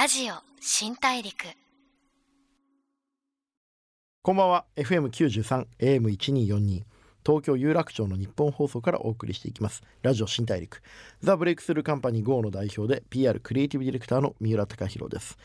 ラジオ新大陸。こんばんは。FM93 AM1242 東京有楽町の日本放送からお送りしていきます。ラジオ新大陸。ザ・ブレイクスルーカンパニー GO の代表で PR クリエイティブディレクターの三浦貴博です。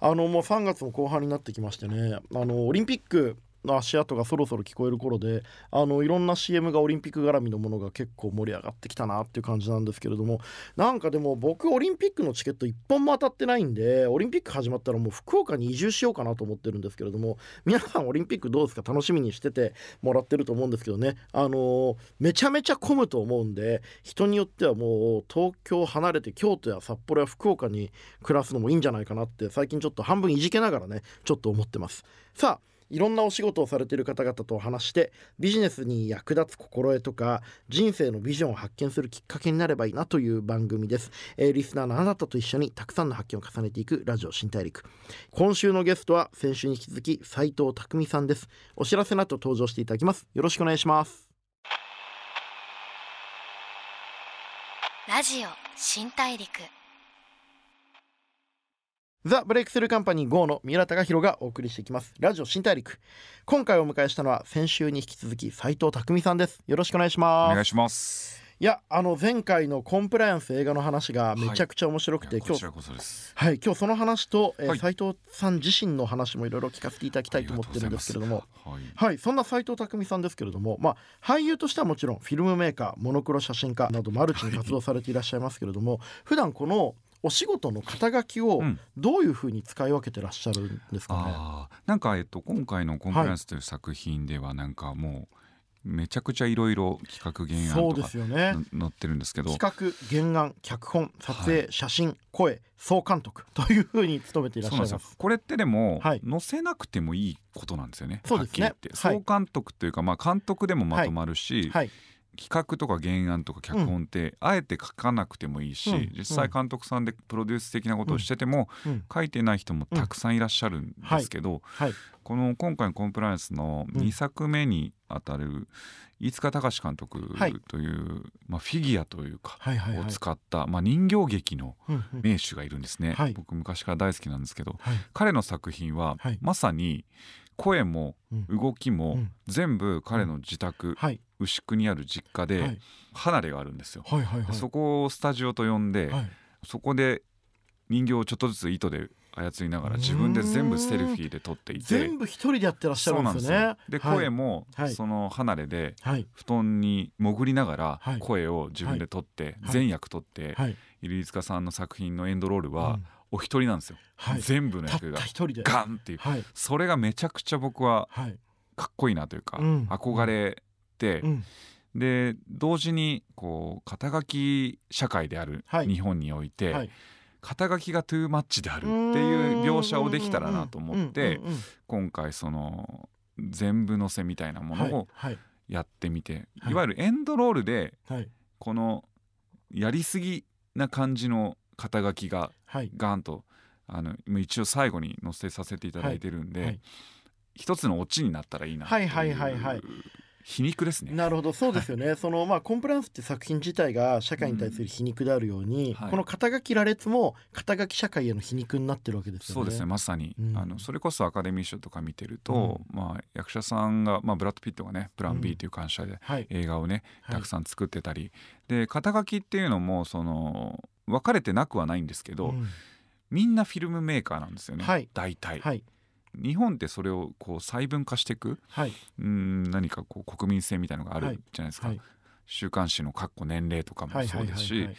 あのもう3月も後半になってきましてね。あのオリンピックの足跡がそろそろ聞こえる頃であのいろんな CM がオリンピック絡みのものが結構盛り上がってきたなっていう感じなんですけれどもなんかでも僕オリンピックのチケット1本も当たってないんでオリンピック始まったらもう福岡に移住しようかなと思ってるんですけれども皆さんオリンピックどうですか？楽しみにしててもらってると思うんですけどね。あのーめちゃめちゃ混むと思うんで人によってはもう東京離れて京都や札幌や福岡に暮らすのもいいんじゃないかなって最近ちょっと半分いじけながらねちょっと思ってます。さあいろんなお仕事をされている方々と話してビジネスに役立つ心得とか人生のビジョンを発見するきっかけになればいいなという番組です、えーリスナーのあなたと一緒にたくさんの発見を重ねていくラジオ新大陸。今週のゲストは先週に引き続き斉藤匠さんです。お知らせの後登場していただきます。よろしくお願いします。ラジオ新大陸。ザ・ブレイクスルーカンパニー GO の三浦貴弘がお送りしていきます。ラジオ新大陸。今回お迎えしたのは先週に引き続き斉藤匠さんです。よろしくお願いしおます。願いします。いやあの前回のコンプライアンス映画の話がめちゃくちゃ面白くて、今日いやこちらこそです。はい今日その話と、えーはい。斉藤さん自身の話もいろいろ聞かせていただきたいと思ってるんですけれども。ありがとうござい。はい。そんな斉藤匠さんですけれどもまあ俳優としてはもちろんフィルムメーカーモノクロ写真家などマルチに活動されていらっしゃいますけれども、普段このお仕事の肩書きをうん。どういうふうに使い分けてらっしゃるんですかね、ああ、なんかえっと今回のコンプライアンスという作品ではなんかもうめちゃくちゃいろいろ企画原案とか載ってるんですけど、企画原案脚本撮影、は写真声総監督というふうに務めていらっしゃいます。これってでも、はい。載せなくてもいいことなんですよね。そうですね。はっきり言って、はい。総監督というかまあ監督でもまとまるし、はい、企画とか原案とか脚本ってあえて書かなくてもいいし、うん。実際監督さんでプロデュース的なことをしてても、うん。書いてない人もたくさんいらっしゃるんですけど、はい、この今回のコンプライアンスのうん。2作目にあたる飯塚隆監督はい。という、まあ、フィギュアというか、はい、はい、をはい。使った、まあ、人形劇の名手がいるんですね、はい。僕昔から大好きなんですけどはい、彼の作品ははい。まさに声もうん。動きもうん。全部彼の自宅はい、牛久にある実家はでい、離れがあるんですよ。そこをスタジオと呼んで、はい、そこで人形をちょっとずつ糸で操りながら自分で全部セルフィーで撮っていて全部一人でやってらっしゃるんですよね。ではい。声もはい。その離れではい、布団に潜りながらはい。声を自分で撮ってはい。全役撮ってはい、入塚さんの作品のエンドロールはうんお一人なんですよ。はい、全部の役が。ガンっていう。はい、それがめちゃくちゃ僕ははい、かっこいいなというかうん。憧れてうん、で同時にこう肩書き社会であるはい。日本においてはい。肩書きがトゥーマッチであるっていう描写をできたらなと思って今回その全部載せみたいなものをはい、やってみて、はい。い、わゆるエンドロールではい、このやりすぎな感じの肩書きがはい、ガンとあの一応最後に載せさせていただいてるんで、はい。一つのオチになったらいいなっていうはいはいはいはい。皮肉ですね。なるほど。そうですよね、そのまあコンプライアンスって作品自体が社会に対する皮肉であるように、はい。この肩書き羅列も肩書き社会への皮肉になってるわけですよね。そうですね。まさに、うん。あのそれこそアカデミー賞とか見てると、まあ、役者さんが、まあ、ブラッド・ピットがね「プランうん。B」という会社ではい、映画をねはい。たくさん作ってたり、で肩書きっていうのもその分かれてなくはないんですけど、うん。みんなフィルムメーカーなんですよね、はい。大体、はい。日本ってそれをこう細分化していくはい。うん何かこう国民性みたいのがあはい。るじゃないですか、はい。週刊誌の括弧年齢とかもそうですしはい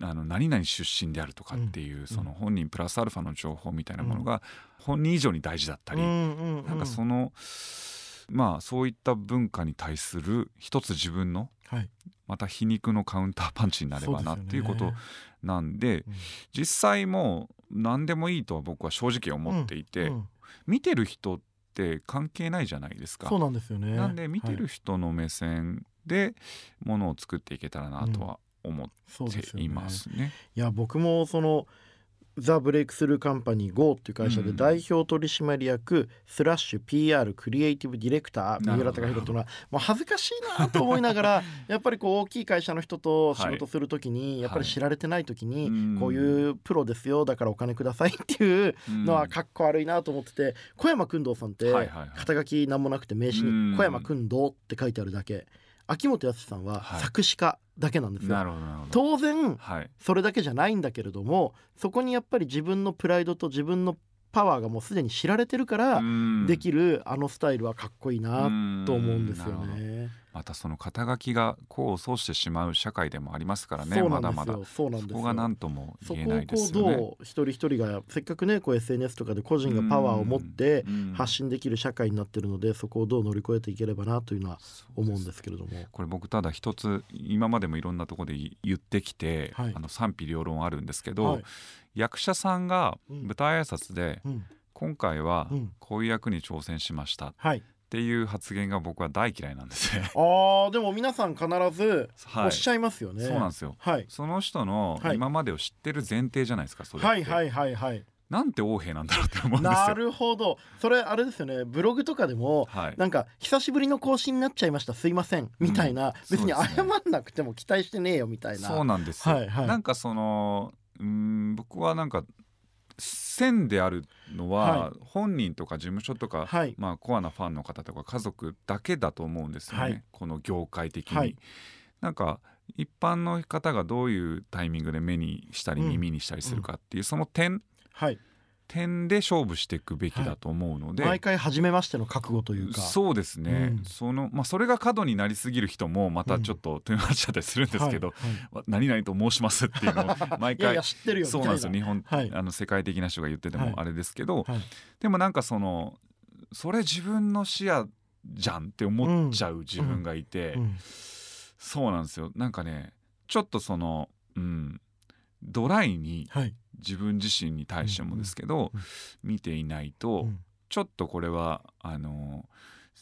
あの何々出身であるとかっていう、その本人プラスアルファの情報みたいなものが本人以上に大事だったり、うんうんうん。なんかそのまあそういった文化に対する一つ自分のはい。また皮肉のカウンターパンチになればなっていうことなんで実際もう何でもいいとは僕は正直思っていて、うん見てる人って関係ないじゃないですか。そうなんですよね。なんで見てはいる人の目線でものを作っていけたらなとは思っそうですよね。ていますね。いや僕もそのザ・ブレイクスルーカンパニー GO っていう会社でうん。代表取締役スラッシュ PR クリエイティブディレクター三浦貴弘っていうのはもう恥ずかしいなと思いながら やっぱりこう大きい会社の人と仕事する時にやっぱり知られてない時にうん。こういうプロですよだからお金くださいっていうのはかっこ悪いなと思ってて小山君堂さんってはいはいはい。肩書きなんもなくて名刺うん。に小山君堂って書いてあるだけ。秋元康さんははい。作詞家だけなんですよ。当然はいそれだけじゃないんだけれどもそこにやっぱり自分のプライドと自分のパワーがもうすでに知られてるからできるあのスタイルはかっこいいなと思うんですよね。またその肩書きが功を奏してしまう社会でもありますからねまだまだ。そこが何ともそ言えないです。よね。どう一人一人がせっかくねこう SNS とかで個人がパワーを持ってうん発信できる社会になってるのでそこをどう乗り越えていければなというのは思うんですけれども。これ僕ただ一つ今までもいろんなところで言ってきて、はい。あの賛否両論あるんですけど、はい。役者さんがうん。舞台挨拶で、うん。今回はうん。こういう役に挑戦しました。っはい。ていう発言が僕は大嫌いなんですね。ああでも皆さん必ずはいおっしゃいますよね。そうなんですよはい。その人のはい今までを知ってる前提じゃないですかそれはいはいはいはい。なんて横兵なんだろうって思うんですよ。なるほど。それあれですよね。ブログとかでもはい、なんか久しぶりの更新になっちゃいましたすいませんみたいな、別にそうですね謝んなくても期待してねえよみたいな。そうなんですよ、はいはいなんかそのうーん僕はなんか線であるのは、はい。本人とか事務所とか、はい。まあ、コアなファンの方とか家族だけだと思うんですよね、はい。この業界的に。はい。なんか一般の方がどういうタイミングで目にしたりうん。耳にしたりするかっていう、その点はい。点で勝負していくべきだと思うので、毎回初めましての覚悟というか。そうですね、うん。そのまあ、それが過度になりすぎる人もまたちょっとトゥーマッチだったりするんですけど、はい。はい。わ何々と申しますっていうのを 毎回いやいや知ってるよ。みたいうな。んですよ。日本、はい。あの世界的な人が言っててはい。もあれですけど、はい。でもなんかそのそれ自分の視野じゃんって思っちゃう自分がいて、うん。そうなんですよ。なんかねちょっとそのうんドライにはい。自分自身に対してもですけど、見ていないと、うん。ちょっとこれはあの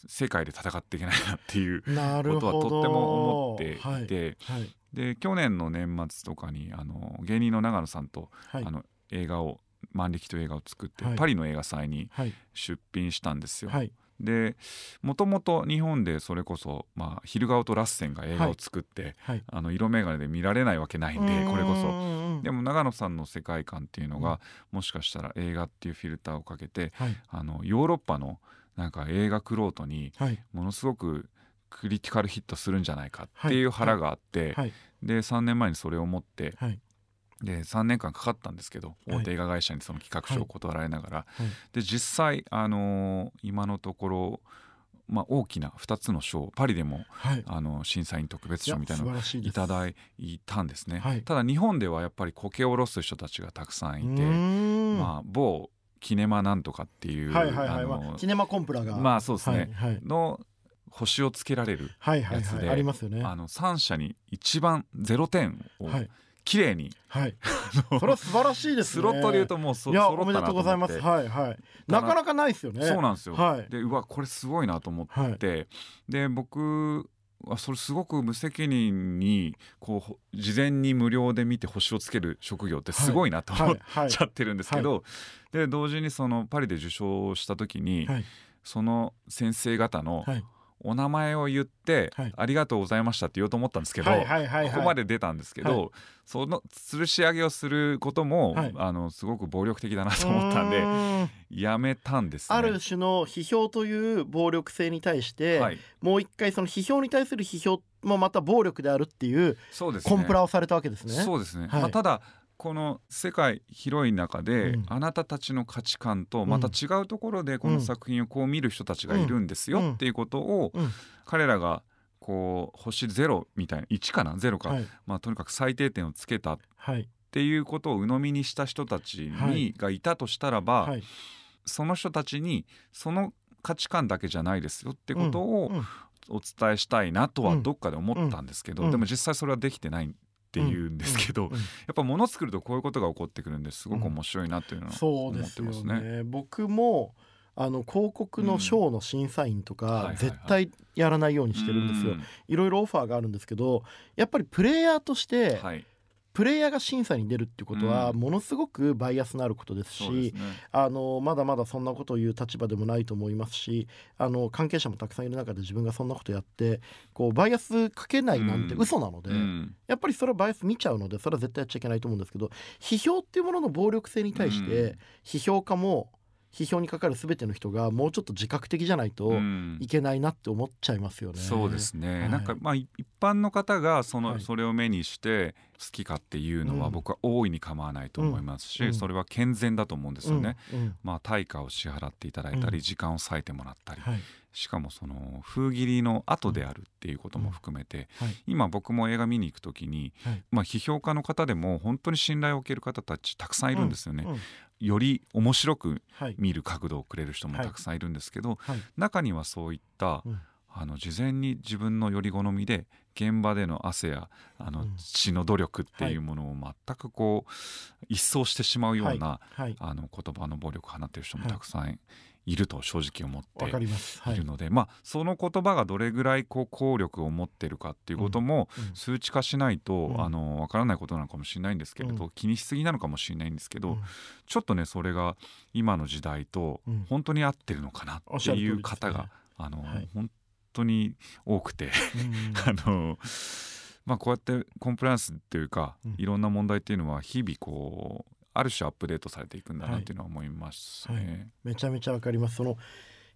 世界で戦っていけないなっていう。ことはとっても思っていて、はい。はい。で去年の年末とかにあの芸人の長野さんと、はい。あの映画を万力という映画を作って、はい。パリの映画祭にはい。出品したんですよ。はいでもともと日本でそれこそ、まあ、昼顔とラッセンが映画を作って、はい。あの色眼鏡で見られないわけないんでこれこそ。そでも長野さんの世界観っていうのが、うん。もしかしたら映画っていうフィルターをかけてはい。あのヨーロッパのなんか映画クロートにはい。ものすごくクリティカルヒットするんじゃないかっていう腹があって、はい。で3年前にそれを持ってはいで3年間かかったんですけどはい。大手映画会社にその企画書を断られながら、はい。で実際、あのー今のところ、まあ、大きな2つの賞パリでもはい。あの審査員特別賞みたいなのをいただいたんですね、はい。ただ日本ではやっぱり苔を下ろす人たちがたくさんいて、まあ、某キネマなんとかっていう、はいはいはい、あのまあ、キネマコンプラが。まあそうですね。はいはい。の星をつけられる、はいはいやつではいありますよね。あの3社に一番0点をはい綺麗に、はい。それは素晴らしいですね。スロットで言うともうそいやおめでとうございます。はいはい。なかなかないですよね。そうなんですよ、はい。でうわこれすごいなと思って、はい。で僕はそれすごく無責任にこうほ事前に無料で見て星をつける職業ってすごいなと思っはい。ちゃってるんですけど、で同時にそのパリで受賞した時に、はい。その先生方のはいお名前を言って、はい。ありがとうございましたって言おうと思ったんですけど、ここまで出たんですけど、はい。その吊るし上げをすることも、はい。あのすごく暴力的だなと思ったんでやめたんですね。ある種の批評という暴力性に対して、はい、もう一回その批評に対する批評もまた暴力であるっていうそうですね。コンプラをされたわけですね。そうですね、はい。まあ、ただこの世界広い中で、うん。あなたたちの価値観とまた違うところでこの作品をこう見る人たちがいるんですようん。っていうことをうん。彼らがこう星ゼロみたいな1かな？ゼロか、はい。まあ、とにかく最低点をつけた。っはい。ていうことを鵜呑みにした人たちに、はい。がいたとしたらば、はい。その人たちにその価値観だけじゃないですよってことをうん。うん。お伝えしたいなとはうん。どっかで思ったんですけど、うん。でも実際それはできてないっていうんですけど、やっぱ物作るとこういうことが起こってくるんですごく面白いなっていうのはそ思ってますね。ね僕もあの広告の賞の審査員とか絶対やらないようにしてるんですよ、うん。いろいろオファーがあるんですけどやっぱりプレイヤーとしてはい、プレイヤーが審査に出るってことはうん。ものすごくバイアスのあることですし、そうですね。あのまだまだそんなことを言う立場でもないと思いますしあの関係者もたくさんいる中で自分がそんなことやってこうバイアスかけないなんてうん。嘘なので、うん。やっぱりそれはバイアス見ちゃうのでそれは絶対やっちゃいけないと思うんですけど批評っていうものの暴力性に対しうん。て批評家も批評にかかる全ての人がもうちょっと自覚的じゃないとうん。いけないなって思っちゃいますよね。そうですね、はい。なんかまあい一般の方がその、はい。それを目にして好きかっていうのはうん。僕は大いに構わないと思いますし、うん。それは健全だと思うんですよね。うん。うん。まあ対価を支払っていただいたり、うん。時間を割いてもらったり、はい。しかもその封切りの後であるっていうことも含めて、はい。今僕も映画見に行く時に、はい。まあ批評家の方でも本当に信頼を受ける方たちたくさんいるんですよね。うんより面白くはい。見る角度をくれる人もたくさんいるんですけど、はい。中にはそういった、うん。あの事前に自分のより好みで現場での汗やあのうん。血の努力っていうものを全くこう一掃してしまうような、はい。あの言葉の暴力を放っている人もたくさんいると正直思ってい。いるので、まあその言葉がどれぐらいこう効力を持っているかっていうこともうん数値化しないと、うん。あの分からないことなのかもしれないんですけれど、うん。気にしすぎなのかもしれないんですけど、うん。ちょっとねそれが今の時代とうん。本当に合ってるのかなおっっていう方が、あの、はい。本当に多くてうん。あのまあこうやってコンプライアンスっていうか、うん。いろんな問題っていうのは日々こうある種アップデートされていくんだなはい。っていうのは思いますはい。ね。めちゃめちゃわかります。その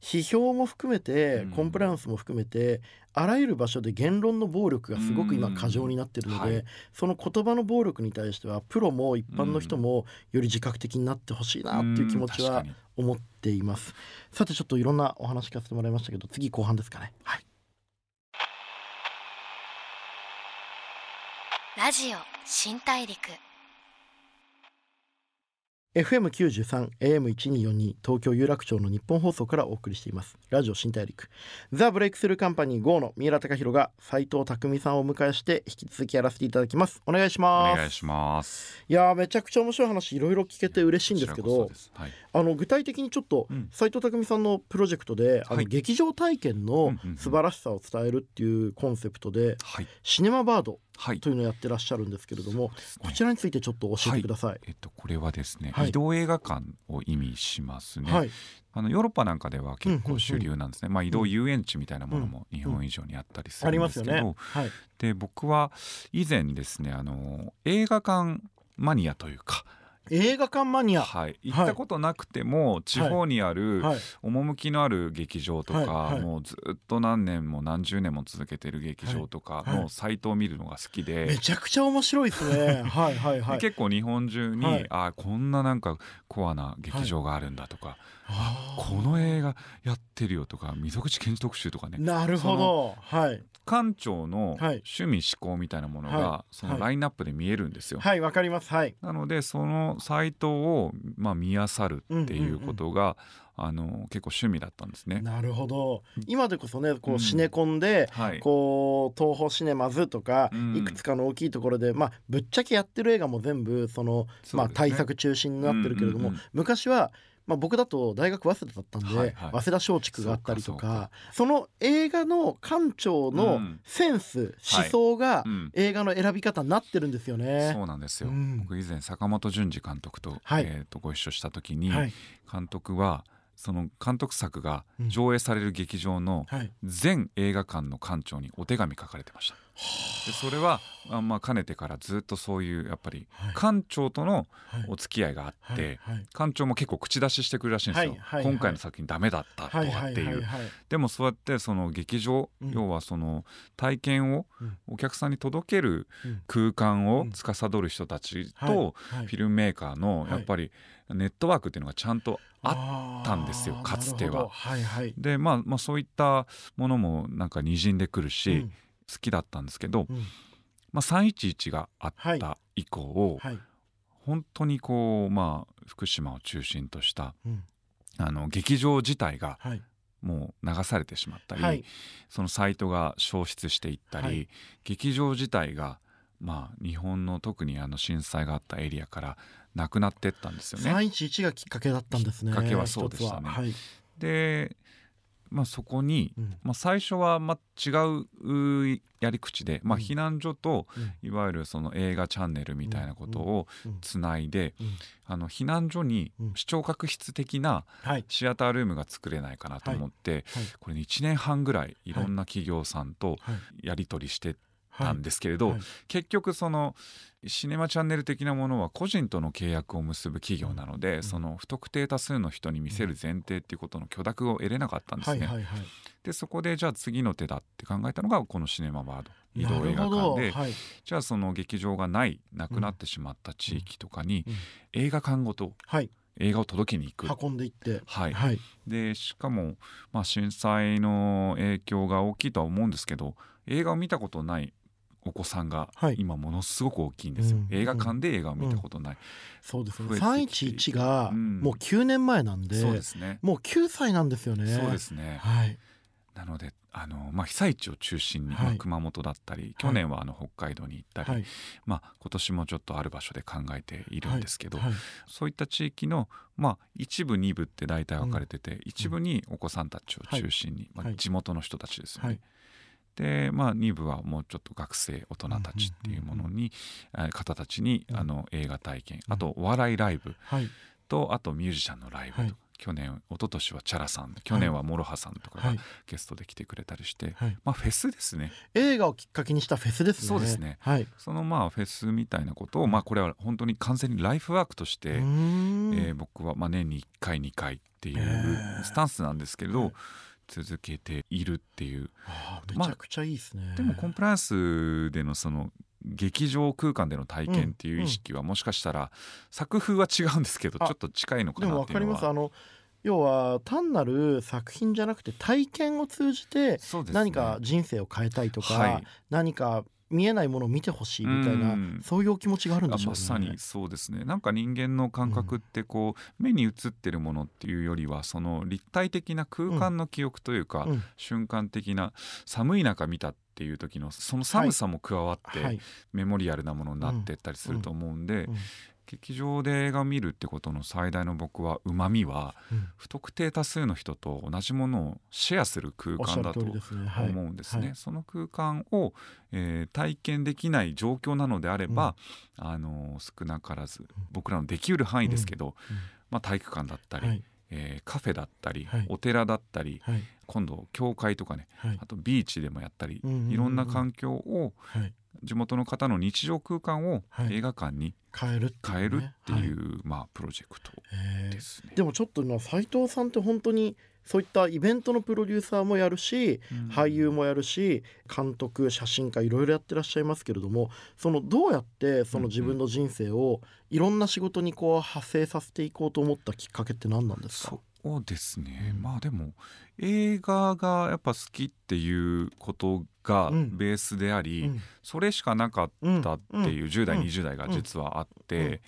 批評も含めてうん。コンプライアンスも含めて、あらゆる場所で言論の暴力がすごく今うん。過剰になってるので、はい。その言葉の暴力に対してはプロも一般の人もより自覚的になってほしいなっていう気持ちは思っています。さてちょっといろんなお話聞かせてもらいましたけど次後半ですかね。はい。ラジオ新大陸 FM93 AM1242 東京有楽町の日本放送からお送りしています。ラジオ新大陸。ザ・ブレイクスルーカンパニー GO の三浦貴大が斉藤匠さんをお迎えして引き続きやらせていただきます。お願いしおます。願いします。いやーめちゃくちゃ面白い話いろいろ聞けて嬉しいんですけどはい、あの具体的にちょっとうん。斉藤匠さんのプロジェクトで、あのはい劇場体験の素晴らしさを伝えるっていうコンセプトではい、シネマバードはいというのをやってらっしゃるんですけれどもね。こちらについてちょっと教えてください。えっと、これはですね、はい。移動映画館を意味しますね、はい、あのヨーロッパなんかでは結構主流なんですね、まあ、移動遊園地みたいなものも日本以上にあったりすあるんですけど、ね。はい、で僕は以前ですねあの映画館マニアというか、映画館マニア、はい、行ったことなくても地方にあるはい、趣のある劇場とか、もうずっと何年も何十年も続けてる劇場とかのサイトを見るのが好きで。めちゃくちゃ面白いですね。はいはいはい。で結構日本中に、はい。あこんななんかコアな劇場があるんだとか、この映画やってるよとか溝口健二特集とかね。なるほど。はい館長のはい趣味思考みたいなものが、はいそのラインナップで見えるんですよ。はいわかります。はい。なのでそのサイトを、まあ、見漁るっていうことが、あの結構趣味だったんですね。なるほど。今でこそねこううんシネコンで、はい、こう東宝シネマズとか、うんいくつかの大きいところで、まあ、ぶっちゃけやってる映画も全部そのまあ、対策中心になってるけれども、うんうんうん昔は、まあ、僕だと大学早稲田だったんで、はいはい。早稲田松竹があったりとかかその映画の館長うのん。センス、思想がうん。映画の選び方になってるんですよね。そうなんですよ、うん。僕以前坂本淳二監督と,、はい。えー、とご一緒した時に、はい。監督はその監督作がうん。上映される劇場のはい。全映画館の館長にお手紙書かれてました。でそれはあまあかねてからずっとそういうやっぱりはい。館長とのはい。お付き合いがあって、館長も結構口出ししてくるらしいんですよ、今回の作品ダメだったとはい。かってい。うでもそうやってその劇場、うん。要はその体験をうん。お客さんに届けるうん。空間をうん。司る人たちはい。とはい。フィルムメーカーのはい。やっぱりネットワークっていうのがちゃんとあっあたんですよーかつては。はいはい。でまあまあそういったものもなんかにじんでくるし、うん。好きだったんですけど、うん。まあ、311があっはい。た以降、はい。本当にこうまあ福島を中心としたうん。あの劇場自体がはい。もう流されてしまったり、はい。そのサイトが消失していったり、はい。劇場自体がまあ日本の特にあの震災があったエリアからなくなってったんですよね。311がきっかけだったんですね。きっかけはそうでしたねは。はい。でまあ、そこに、うん。まあ、最初はまあ違ううやり口で、まあ、うん。避難所とうん。いわゆるその映画チャンネルみたいなことをうん。つないで、うん。あの避難所にうん。視聴覚室的なはい。シアタールームが作れないかなと思って、はい。これね1年半ぐらいいろんな企業さんとはい。やり取りしてはいたんですけれど、はい。結局そのシネマチャンネル的なものは個人との契約を結ぶ企業なので、ん。その不特定多数の人に見せる前提っていうことの許諾を得れなかったんですね。はいはいはい。でそこでじゃあ次の手だって考えたのがこのシネマバード。移動映画館で。はい。じゃあその劇場がないなくなってしまった地域とかにうん。映画館ごとはい。映画を届けに行く。運んでいって。はい。はい。でしかも、まあ、震災の影響が大きいとは思うんですけど映画を見たことないお子さんがはい。今ものすごく大きいんですよ、うん映画館で映画を見たことない、そうですね。増えてきて311がうん。もう9年前なんでそうですね。もう9歳なんですよね。そうですね。はい。なのであの、まあ、被災地を中心に、はい。まあ熊本だったり去年はあの北海道に行ったり、はい。まあ、今年もちょっとある場所で考えているんですけど、はい。そういった地域の、まあ、一部二部って大体分かれてて、一部にお子さんたちを中心に、まあ、はい地元の人たちですよね。はいで、まあ、二部はもうちょっと学生大人たちっていうものに、えー方たちに、うん。あの映画体験。うん。あとお笑いライブ。はい。とあとミュージシャンのライブと、はい。去年一昨年は Chara さん。去年は MOROHA さんとかがはい。ゲストで来てくれたりして、はい。まあ、フェスですね。映画をきっかけにしたフェスですね。そうですね。はい。そのまあフェスみたいなことを、まあ、これは本当に完全にライフワークとして、えー僕はまあ年に1回2回っていへうー。スタンスなんですけれど、はい続けているっていう。あーめちゃくちゃいいですね。でもコンプライアンスでのその劇場空間での体験っていう意識はもしかしたら作風は違うんですけどあちょっと近いのかでも分かりなっていうのは。ます。あの要は単なる作品じゃなくて体験を通じて何か人生を変えたいとか、はい。何か見えないものを見てほしいみたいなうん。そういうお気持ちがあるんでしょうね。あまさにそうですね。なんか人間の感覚ってこう、目に映ってるものっていうよりはその立体的な空間の記憶というか、うん。瞬間的な寒い中見たっていう時のその寒さも加わって、はい。メモリアルなものになってったりすると思うんで、うん劇場で映画を見るってことの最大の僕はうまみはうん。不特定多数の人と同じものをシェアする空間だと思うんですね。はい。その空間を、えー体験できない状況なのであれば、あの少なからず僕らのできうる範囲ですけど、うん。まあ、体育館だったり、はい。えーカフェだったり、はい。お寺だったりはい。今度教会とかねはい。あとビーチでもやったり、うんうんうんうん。いろんな環境をはい地元の方の日常空間をはい。映画館に変えるっていうていはう、まあ、プロジェクトですね。でもちょっと今斉藤さんって本当にそういったイベントのプロデューサーもやるしうん。俳優もやるし監督写真家いろいろやってらっしゃいますけれどもそのどうやってその自分の人生をいろんな仕事にこう派生させていこうと思ったきっかけって何なんですか？そうですね、うん。まあでも映画がやっぱ好きっていうことがうん。ベースであり、うん。それしかなかったっていう10代、うん。20代が実はあって、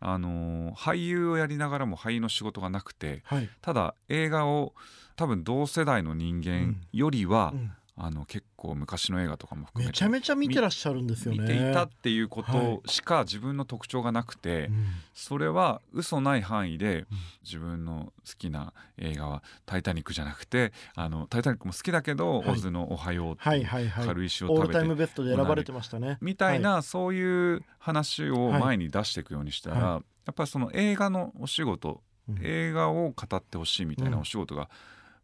うん。あのー俳優をやりながらも俳優の仕事がなくてはい。ただ映画を多分同世代の人間よりは、うんあの結構昔の映画とかも含めてめちゃめちゃ見てらっしゃるんですよね。見ていたっていうこはい。としか自分の特徴がなくて、うん。それは嘘ない範囲でうん。自分の好きな映画は「タイタニック」じゃなくて「あのタイタニック」も好きだけど「はい。オズのおはよう」ってはいはいはい。軽石をオール食べてタイムベストで選ばれてましたね。みたいなそういう話を前に出していくようにしたらはやっぱりその映画のお仕事うん。映画を語ってほしいみたいなお仕事が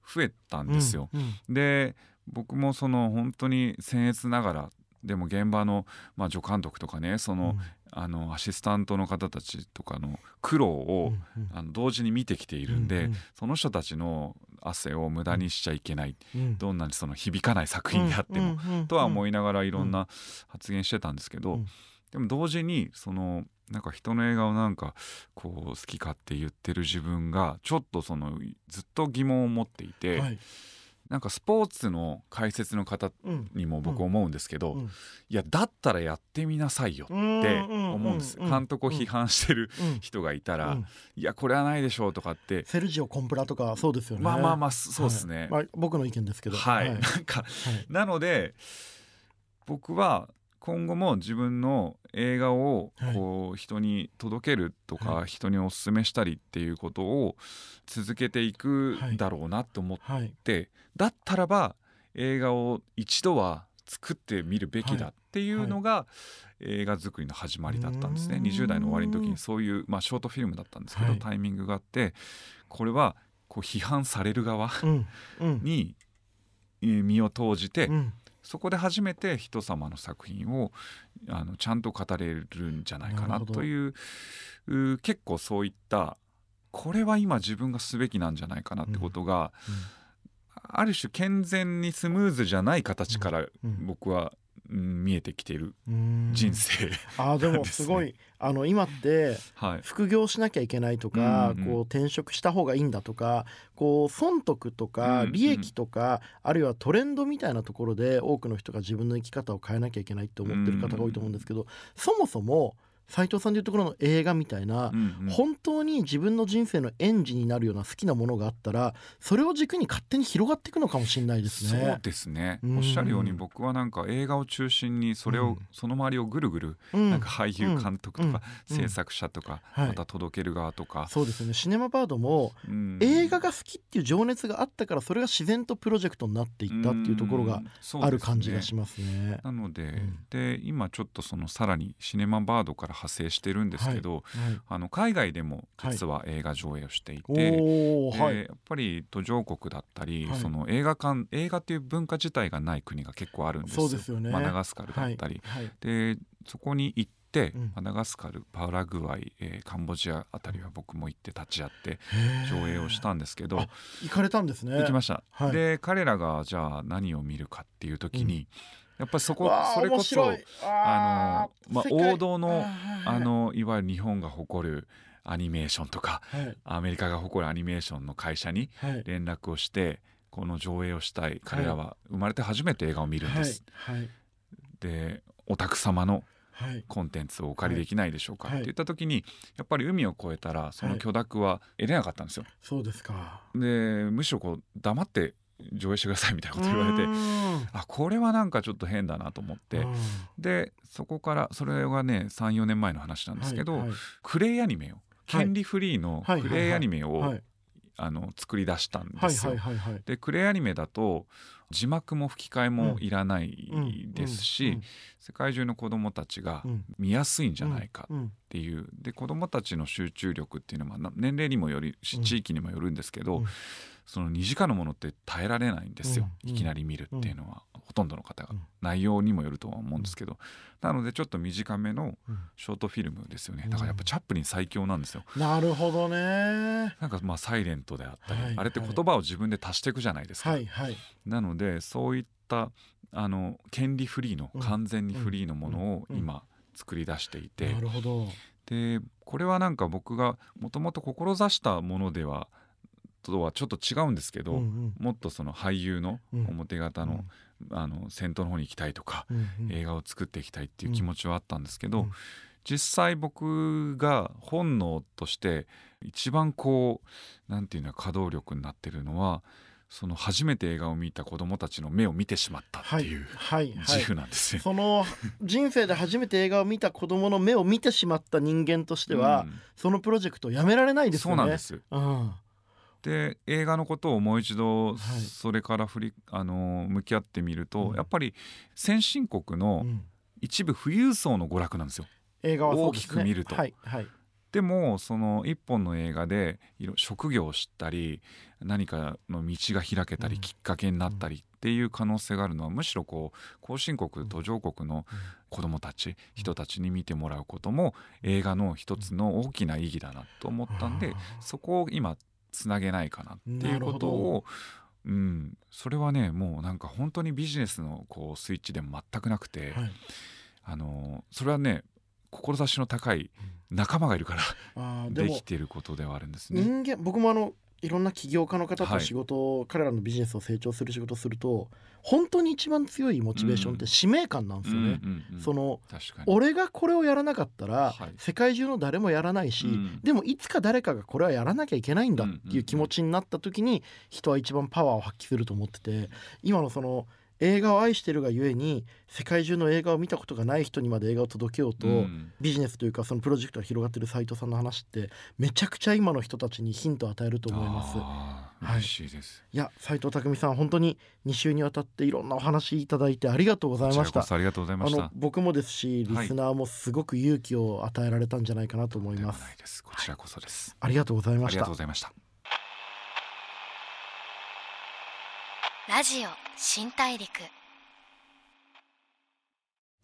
増えたんですよ。うんうん。で僕もその本当に僭越ながらでも現場の、まあ、助監督とかねその,、あのアシスタントの方たちとかの苦労を、うんうん。あの同時に見てきているんで、うんその人たちの汗を無駄にしちゃいけない、うん。どんなにその響かない作品であっても、とは思いながらいろんな発言してたんですけど、うん。でも同時にそのなんか人の映画をなんかこう好きかって言ってる自分がちょっとそのずっと疑問を持っていて、はいなんかスポーツの解説の方うんにも僕思うんですけど、うん。いやだったらやってみなさいよって思うんです、監督を批判してるうん人がいたら、うん。いやこれはないでしょうとかってセルジオコンプラとかそうですよね。まあまあまあそうですね。はい。まあ僕の意見ですけど。はい、はい。なんかはい。なので僕は今後も自分の映画をはい。こう人に届けるとか、は人にお勧めしたりっていうことを続けていくだろうなと思っはい。て、だったらば映画を一度は作ってみるべきだっていうのが、映画作りの始まりだったんですね。うーん。20代の終わりの時にそういう、まあ、ショートフィルムだったんですけど、はい。タイミングがあってこれはこう批判される側にえー身を投じて、うんそこで初めて人様の作品をあのちゃんと語れるんじゃないかなというう結構そういったこれは今自分がすべきなんじゃないかなってことが、ある種健全にスムーズじゃない形からうん。僕は、うん見えてきているうん。人生、あーでもすごい。あの今ってはい。副業しなきゃいけないとか、うんうんこう転職した方がいいんだとかこう損得とかうんうん。利益とか、あるいはトレンドみたいなところで多くの人が自分の生き方を変えなきゃいけないって思ってる方が多いと思うんですけど、そもそも斉藤さんでいうところの映画みたいな、うんうん。本当に自分の人生のエンジンになるような好きなものがあったらそれを軸に勝手に広がっていくのかもしれないですね。そうですね、うん。おっしゃるように僕はなんか映画を中心にそれを、うん。その周りをぐるぐるうん。なんか俳優監督とかうん。制作者とか、はい。また届ける側とか、そうですよね。シネマバードもうん。映画が好きっていう情熱があったからそれが自然とプロジェクトになっていったっていうところがうん。ある感じがしますね。なので,、ん。で今ちょっとそのさらにシネマバードから派生してるんですけど、はいあの海外でも実は映画上映をしていて、はい。でやっぱり途上国だったり、はい。その映画館映画っていう文化自体がない国が結構あるんですそうですよね。マダガスカルだったり、はいはい。でそこに行って、うん。マダガスカルパラグアイ、えーカンボジアあたりは僕も行って立ち会って上映をしたんですけどあ行かれたんですね。行きました、はい。で彼らがじゃあ何を見るかっていう時に、やっぱりそこそれこそあのまあ王道のあのいわゆる日本が誇るアニメーションとかはい。アメリカが誇るアニメーションの会社にはい。連絡をしてこの上映をしたい彼らは生まれて初めて映画を見るんです、でお宅様のはい。コンテンツをお借りできないでしょうか、はい。って言った時にやっぱり海を越えたらその許諾は得れなかったんですよ。そうですか。でむしろこう黙って上映してくださいみたいなこと言われてあこれはなんかちょっと変だなと思って。うん。でそこからそれがね34年前の話なんですけど、はいはい。クレイアニメを権利フリーのはいクレイアニメを、はい。あの作り出したんはいですよ。でクレイアニメだと字幕も吹き替えもいらないですし、うん世界中の子どもたちがうん。見やすいんじゃないかうんっていう。で子どもたちの集中力っていうのはまあ年齢にもよりしうん。地域にもよるんですけど、うんその2時間のものって耐えられないんですよ、うん。いきなり見るっていうのは、ほとんどの方が、うん。内容にもよるとは思うんですけど、なのでちょっと短めのうん。ショートフィルムですよね。うん。だからやっぱチャップリン最強なんですよ。なるほどね。なんかまあサイレントであったり、はいあれって言葉を自分で足していくじゃないですか。はいはい。なのでそういったあの権利フリーの、うん。完全にフリーのものをうん。今作り出していて、なるほど。でこれはなんか僕がもともと志したものではとはちょっと違うんですけど、うんうん。もっとその俳優のうん。表方の,、あの先頭の方に行きたいとか、うんうん映画を作っていきたいっていう気持ちはあったんですけど、うん実際僕が本能として一番こうなんていうの稼働力になってるのはその初めて映画を見た子供たちの目を見てしまったっていうはいはい。自負なんですよ。その人生で初めて映画を見た子供の目を見てしまった人間としては、うん。そのプロジェクトをやめられないですよね。そうなんです。うん。で映画のことをもう一度はい。それから振り、あの向き合ってみると、うん。やっぱり先進国のうん。一部富裕層の娯楽なんですよ。映画はね。大きく見ると。はいはい。でもその一本の映画で職業を知ったり何かの道が開けたり、うん。きっかけになったりっていう可能性があるのはむしろこう後進国途上国の子どもたち、人たちに見てもらうことも映画の一つの大きな意義だなと思ったんで、あーそこを今つなげないかなっていうことを。うん、それはねもうなんか本当にビジネスのこうスイッチでも全くなくて、はい。あのそれはね志の高い仲間がいるからあーできてることではあるんですね。人間僕もあのいろんな起業家の方はい。と仕事を、彼らのビジネスを成長する仕事をすると本当に一番強いモチベーションって使命感なんですよね。その俺がこれをやらなかったら、はい。世界中の誰もやらないし、うん。でもいつか誰かがこれはやらなきゃいけないんだっていう気持ちになった時に人は一番パワーを発揮すると思ってて今のその映画を愛してるがゆえに世界中の映画を見たことがない人にまで映画を届けようと、うん。ビジネスというかそのプロジェクトが広がってる斉藤さんの話ってめちゃくちゃ今の人たちにヒントを与えると思います。はい。いです、いや斉藤匠さん本当に2週にわたっていろんなお話いただいてありがとうございました。ありがとうございまあのした僕もですしリスナーもすごく勇気を与えられたんじゃないかなと思いでます、はないです。こちらこそです、ありがとうございまありがしたとうございましたラジオ新大陸。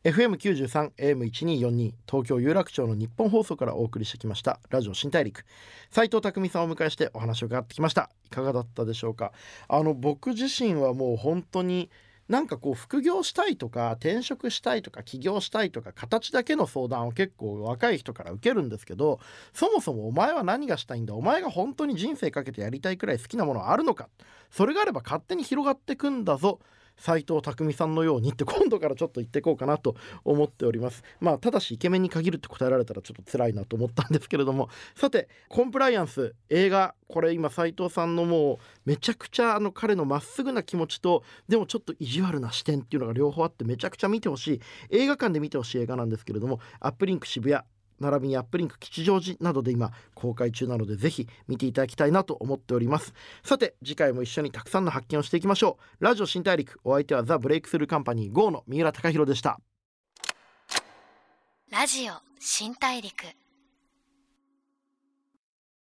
FM93 AM1242 東京有楽町の日本放送からお送りしてきましたラジオ新大陸。斉藤匠さんをお迎えしてお話を伺ってきました。いかがだったでしょうか？あの僕自身はもう本当になんかこう副業したいとか転職したいとか起業したいとか形だけの相談を結構若い人から受けるんですけどそもそもお前は何がしたいんだお前が本当に人生かけてやりたいくらい好きなものはあるのか。それがあれば勝手に広がってくんだぞ。斉藤匠さんのようにって今度からちょっと言ってこうかなと思っております。まあただしイケメンに限るって答えられたらちょっと辛いなと思ったんですけれども。さてコンプライアンス映画これ今斉藤さんのもうめちゃくちゃあの彼のまっすぐな気持ちとでもちょっと意地悪な視点っていうのが両方あってめちゃくちゃ見てほしい映画館で見てほしい映画なんですけれどもアップリンク渋谷並びにアップリンク吉祥寺などで今公開中なのでぜひ見ていただきたいなと思っております。さて次回も一緒にたくさんの発見をしていきましょう。ラジオ新大陸お相手はザ・ブレイクスルーカンパニー GO の三浦貴大でした。ラジオ新大陸。